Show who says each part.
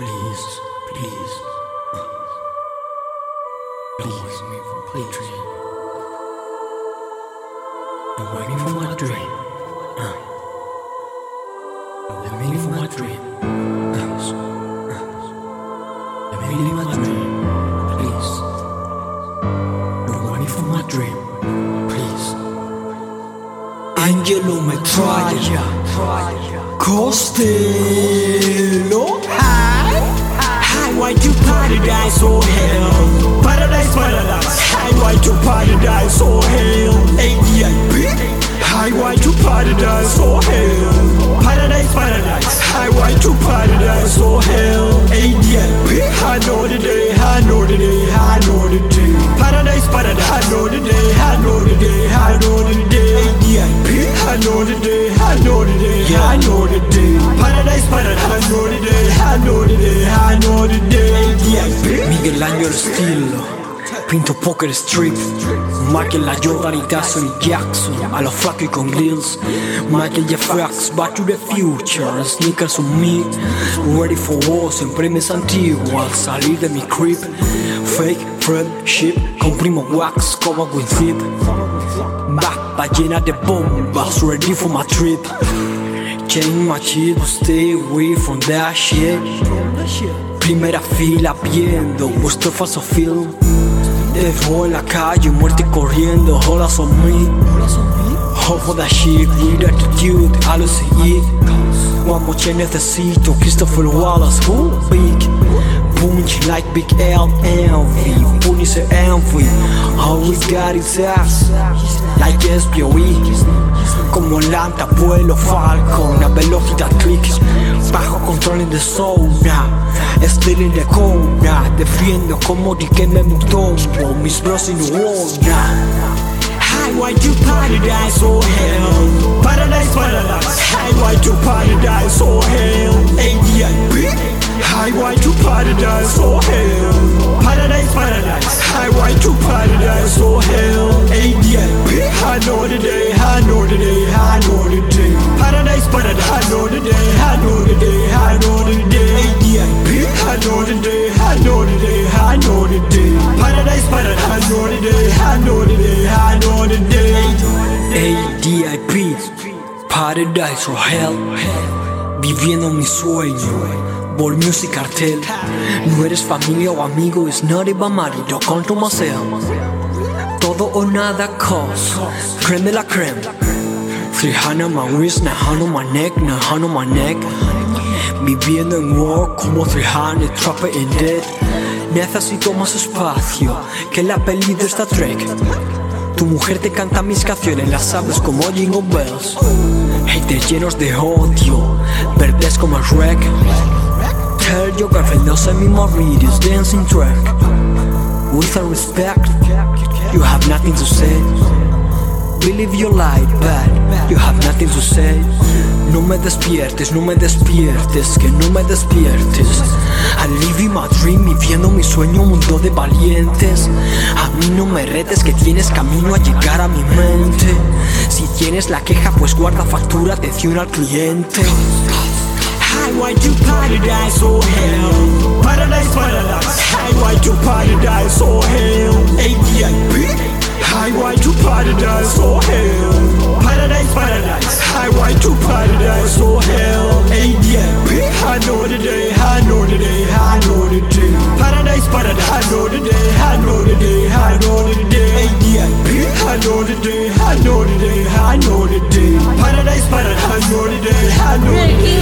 Speaker 1: Please, please. Please, please. Don't wake me from my dream. Uh. Let me live my dream. Please. Let me my dream. Please. Don't wake me from my dream. Please. Angello Metralla. Costello. Paradise, oh hell? Paradise, paradise. Hi, why you paradise, oh hell? ADIP. Hi, why you paradise, oh hell? Paradise, paradise. Hi, why you paradise, oh hell? ADIP. I know I know the day, I know the day, I know the. Paradise, paradise. I know the day, I know the day, I know the day. ADIP. Miguel Ángel Stilo. Pinto Poker Strip, Michael la Jordan y Tyson Jackson A los flacos y con grills Michael J. Fox, Back to the Future Sneakers on me, ready for war Siempre mis antiguas, salir de mi crib Fake friendship, con primo wax como Win Zip Back llena de bombas, ready for my trip Change my shit, stay away from that shit. Primera fila viendo vuestro falso film. Dejo en la calle, muerte corriendo, holas on me Hope for that shit, with attitude, a lo seguir One more necesito, Christopher Wallace, who big Punch like Big L, envy, punish the envy. We got is ass, like SPOE como lanta, vuelo falcon, a velocidad click. Bajo control en de zona Still in the corner. Defiendo como di que me mutó Mis bros in una Hi, why you paradise, oh hell? Paradise, paradise. Hi, why you paradise, oh hell paradise, oh hell Paradise, paradise Hi, why you paradise, oh hell ADIP I know the day, I know the day, I know the day Paradise, paradise I know the day, I know the day, I know the day ADIP I know the day, I know the day, I know the day Paradise, paradise I know the day, I know the day, I know the day ADIP Paradise or Hell Viviendo mi sueño Ball Music Cartel. No eres familia o amigo It's not about money Don't come to myself Todo o nada cause Creme de la creme. 300 my wrist, 900 my neck, 900 my neck. Viviendo en war como 300 Trapper in dead. Necesito más espacio que la peli de Star Trek. Tu mujer te canta mis canciones, las sabes como Jingle Bells. Haters llenos de odio, verdes como el wreck send me more videos, dancing track. With a respect, you have nothing to say. Believe your light, but you have nothing to say. No me despiertes, no me despiertes, que no me despiertes. I live in my dream, viviendo mi sueño, un mundo de valientes. A mí no me retes que tienes camino a llegar a mi mente. Si tienes la queja, pues guarda factura, atención al cliente Hi, why you paradise, oh hell Paradise, paradise Hi, why you paradise, oh hell ADIP Hi, why you paradise, oh hell Paradise, paradise Hi, why you paradise, oh hell ADIP I know the day, I know the day, I know the day Paradise, paradise I know the day, I know the day, I know the day ADIP I know the day, I know the day, I know the day Paradise, paradise I know the day, I know the day,